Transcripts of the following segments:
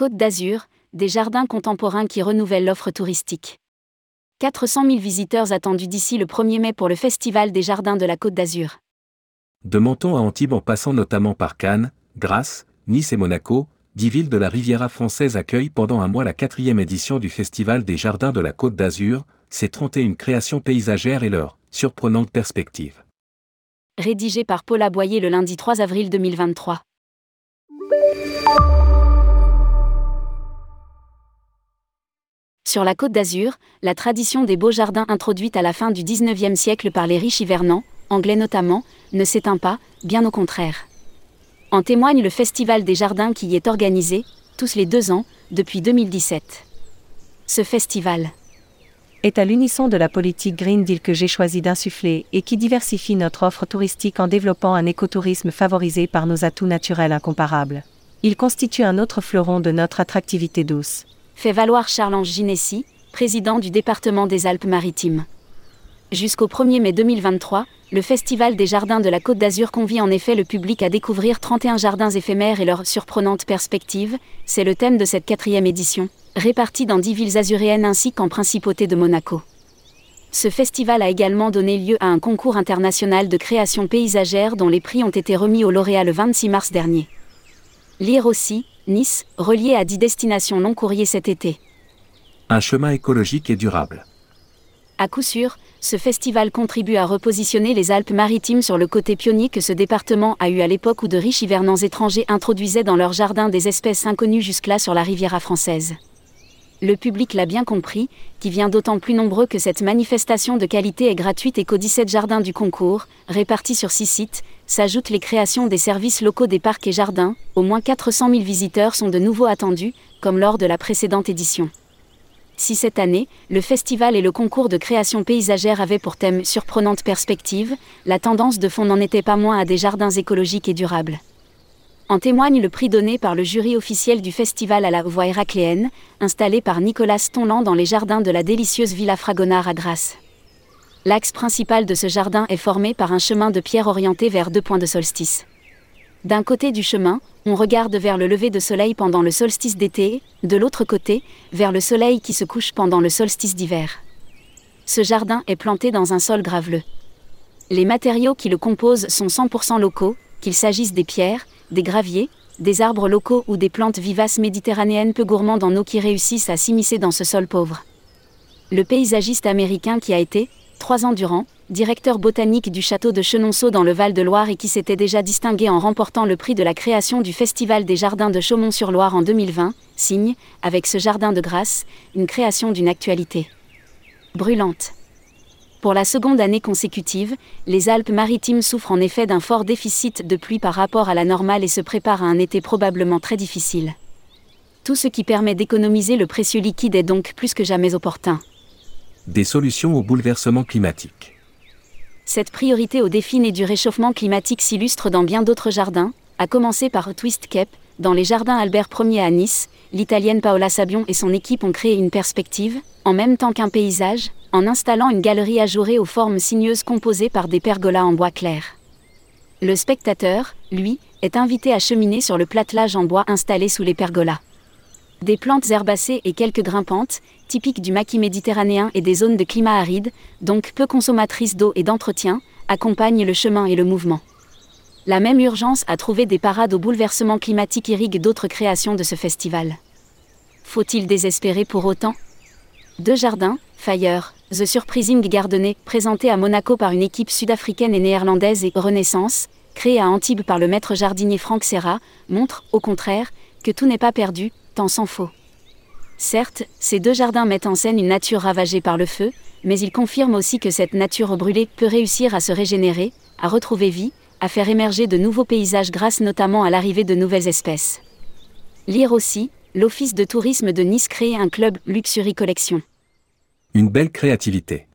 Côte d'Azur, des jardins contemporains qui renouvellent l'offre touristique. 400 000 visiteurs attendus d'ici le 1er mai pour le Festival des Jardins de la Côte d'Azur. De Menton à Antibes en passant notamment par Cannes, Grasse, Nice et Monaco, dix villes de la Riviera française accueillent pendant un mois la quatrième édition du Festival des Jardins de la Côte d'Azur, ses 31 créations paysagères et leurs surprenantes perspectives. Rédigé par Paul Aboyer le lundi 3 avril 2023. Sur la Côte d'Azur, la tradition des beaux jardins introduite à la fin du XIXe siècle par les riches hivernants, anglais notamment, ne s'éteint pas, bien au contraire. En témoigne le Festival des Jardins qui y est organisé, tous les deux ans, depuis 2017. Ce festival est à l'unisson de la politique Green Deal que j'ai choisi d'insuffler et qui diversifie notre offre touristique en développant un écotourisme favorisé par nos atouts naturels incomparables. Il constitue un autre fleuron de notre attractivité douce. Fait valoir Charles-Ange Ginessi, président du département des Alpes-Maritimes. Jusqu'au 1er mai 2023, le Festival des Jardins de la Côte d'Azur convie en effet le public à découvrir 31 jardins éphémères et leurs surprenantes perspectives, c'est le thème de cette quatrième édition, répartie dans 10 villes azuréennes ainsi qu'en principauté de Monaco. Ce festival a également donné lieu à un concours international de création paysagère dont les prix ont été remis aux lauréats le 26 mars dernier. Lire aussi, Nice, relié à 10 destinations long courrier cet été. Un chemin écologique et durable. À coup sûr, ce festival contribue à repositionner les Alpes-Maritimes sur le côté pionnier que ce département a eu à l'époque où de riches hivernants étrangers introduisaient dans leurs jardins des espèces inconnues jusque-là sur la Riviera française. Le public l'a bien compris, qui vient d'autant plus nombreux que cette manifestation de qualité est gratuite et qu'aux 17 jardins du concours, répartis sur 6 sites, s'ajoutent les créations des services locaux des parcs et jardins, au moins 400 000 visiteurs sont de nouveau attendus, comme lors de la précédente édition. Si cette année, le festival et le concours de création paysagère avaient pour thème surprenante perspective, la tendance de fond n'en était pas moins à des jardins écologiques et durables. En témoigne le prix donné par le jury officiel du festival à la voie héracléenne, installé par Nicolas Tonlan dans les jardins de la délicieuse Villa Fragonard à Grasse. L'axe principal de ce jardin est formé par un chemin de pierre orienté vers deux points de solstice. D'un côté du chemin, on regarde vers le lever de soleil pendant le solstice d'été, de l'autre côté, vers le soleil qui se couche pendant le solstice d'hiver. Ce jardin est planté dans un sol graveleux. Les matériaux qui le composent sont 100% locaux, qu'il s'agisse des pierres, des graviers, des arbres locaux ou des plantes vivaces méditerranéennes peu gourmandes en eau qui réussissent à s'immiscer dans ce sol pauvre. Le paysagiste américain qui a été, trois ans durant, directeur botanique du château de Chenonceau dans le Val-de-Loire et qui s'était déjà distingué en remportant le prix de la création du Festival des Jardins de Chaumont-sur-Loire en 2020, signe, avec ce jardin de grâce, une création d'une actualité brûlante. Pour la seconde année consécutive, les Alpes-Maritimes souffrent en effet d'un fort déficit de pluie par rapport à la normale et se préparent à un été probablement très difficile. Tout ce qui permet d'économiser le précieux liquide est donc plus que jamais opportun. Des solutions au bouleversement climatique. Cette priorité au défi né du réchauffement climatique s'illustre dans bien d'autres jardins, à commencer par Twist Cape, dans les jardins Albert Ier à Nice, l'italienne Paola Sabion et son équipe ont créé une perspective, en même temps qu'un paysage, en installant une galerie ajourée aux formes sinueuses composées par des pergolas en bois clair. Le spectateur, lui, est invité à cheminer sur le platelage en bois installé sous les pergolas. Des plantes herbacées et quelques grimpantes, typiques du maquis méditerranéen et des zones de climat aride, donc peu consommatrices d'eau et d'entretien, accompagnent le chemin et le mouvement. La même urgence à trouver des parades au bouleversement climatique irrigue d'autres créations de ce festival. Faut-il désespérer pour autant? Deux jardins, Fire, The Surprising Gardener, présenté à Monaco par une équipe sud-africaine et néerlandaise et Renaissance, créé à Antibes par le maître jardinier Franck Serra, montrent, au contraire, que tout n'est pas perdu, tant s'en faut. Certes, ces deux jardins mettent en scène une nature ravagée par le feu, mais ils confirment aussi que cette nature brûlée peut réussir à se régénérer, à retrouver vie, à faire émerger de nouveaux paysages grâce notamment à l'arrivée de nouvelles espèces. Lire aussi, l'Office de tourisme de Nice crée un club Luxury Collection. Une belle créativité.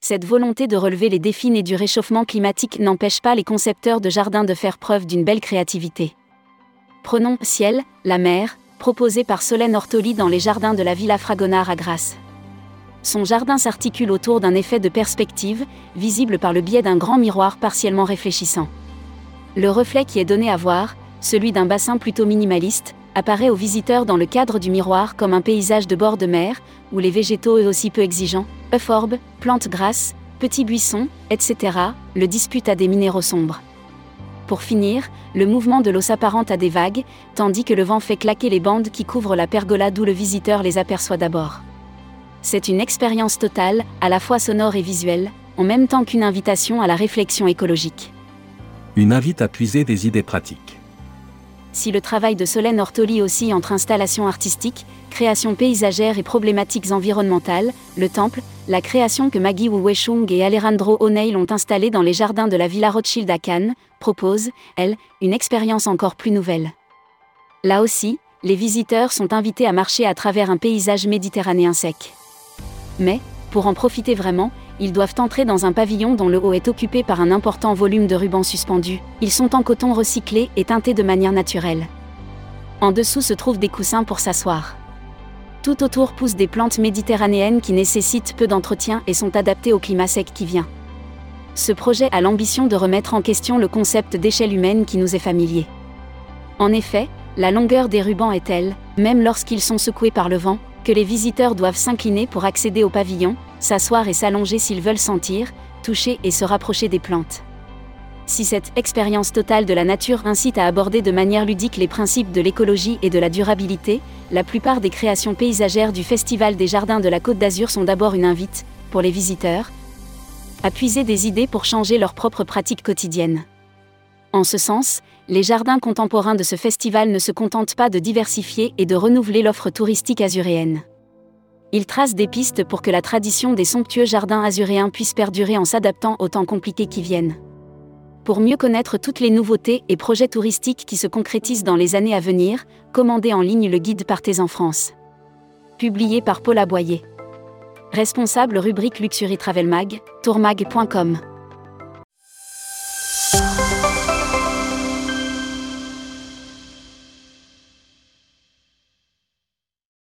Cette volonté de relever les défis nés du réchauffement climatique n'empêche pas les concepteurs de jardins de faire preuve d'une belle créativité. Prenons Ciel, la mer, proposé par Solène Ortoli dans les jardins de la Villa Fragonard à Grasse. Son jardin s'articule autour d'un effet de perspective, visible par le biais d'un grand miroir partiellement réfléchissant. Le reflet qui est donné à voir, celui d'un bassin plutôt minimaliste, apparaît aux visiteurs dans le cadre du miroir comme un paysage de bord de mer, où les végétaux eux aussi peu exigeants, euphorbes, plantes grasses, petits buissons, etc., le disputent à des minéraux sombres. Pour finir, le mouvement de l'eau s'apparente à des vagues, tandis que le vent fait claquer les bandes qui couvrent la pergola d'où le visiteur les aperçoit d'abord. C'est une expérience totale, à la fois sonore et visuelle, en même temps qu'une invitation à la réflexion écologique. Une invite à puiser des idées pratiques. Si le travail de Solène Ortoli oscille entre installations artistiques, créations paysagères et problématiques environnementales, le temple, la création que Maggie Wu Weishung et Alejandro O'Neill ont installée dans les jardins de la Villa Rothschild à Cannes, propose, elle, une expérience encore plus nouvelle. Là aussi, les visiteurs sont invités à marcher à travers un paysage méditerranéen sec. Mais, pour en profiter vraiment, ils doivent entrer dans un pavillon dont le haut est occupé par un important volume de rubans suspendus. Ils sont en coton recyclé et teintés de manière naturelle. En dessous se trouvent des coussins pour s'asseoir. Tout autour poussent des plantes méditerranéennes qui nécessitent peu d'entretien et sont adaptées au climat sec qui vient. Ce projet a l'ambition de remettre en question le concept d'échelle humaine qui nous est familier. En effet, la longueur des rubans est telle, même lorsqu'ils sont secoués par le vent, que les visiteurs doivent s'incliner pour accéder au pavillon, s'asseoir et s'allonger s'ils veulent sentir, toucher et se rapprocher des plantes. Si cette expérience totale de la nature incite à aborder de manière ludique les principes de l'écologie et de la durabilité, la plupart des créations paysagères du Festival des Jardins de la Côte d'Azur sont d'abord une invite, pour les visiteurs, à puiser des idées pour changer leurs propres pratiques quotidiennes. En ce sens, les jardins contemporains de ce festival ne se contentent pas de diversifier et de renouveler l'offre touristique azuréenne. Ils tracent des pistes pour que la tradition des somptueux jardins azuréens puisse perdurer en s'adaptant aux temps compliqués qui viennent. Pour mieux connaître toutes les nouveautés et projets touristiques qui se concrétisent dans les années à venir, commandez en ligne le guide Partez en France. Publié par Paul Aboyer. Responsable rubrique Luxury Travel Mag, tourmag.com.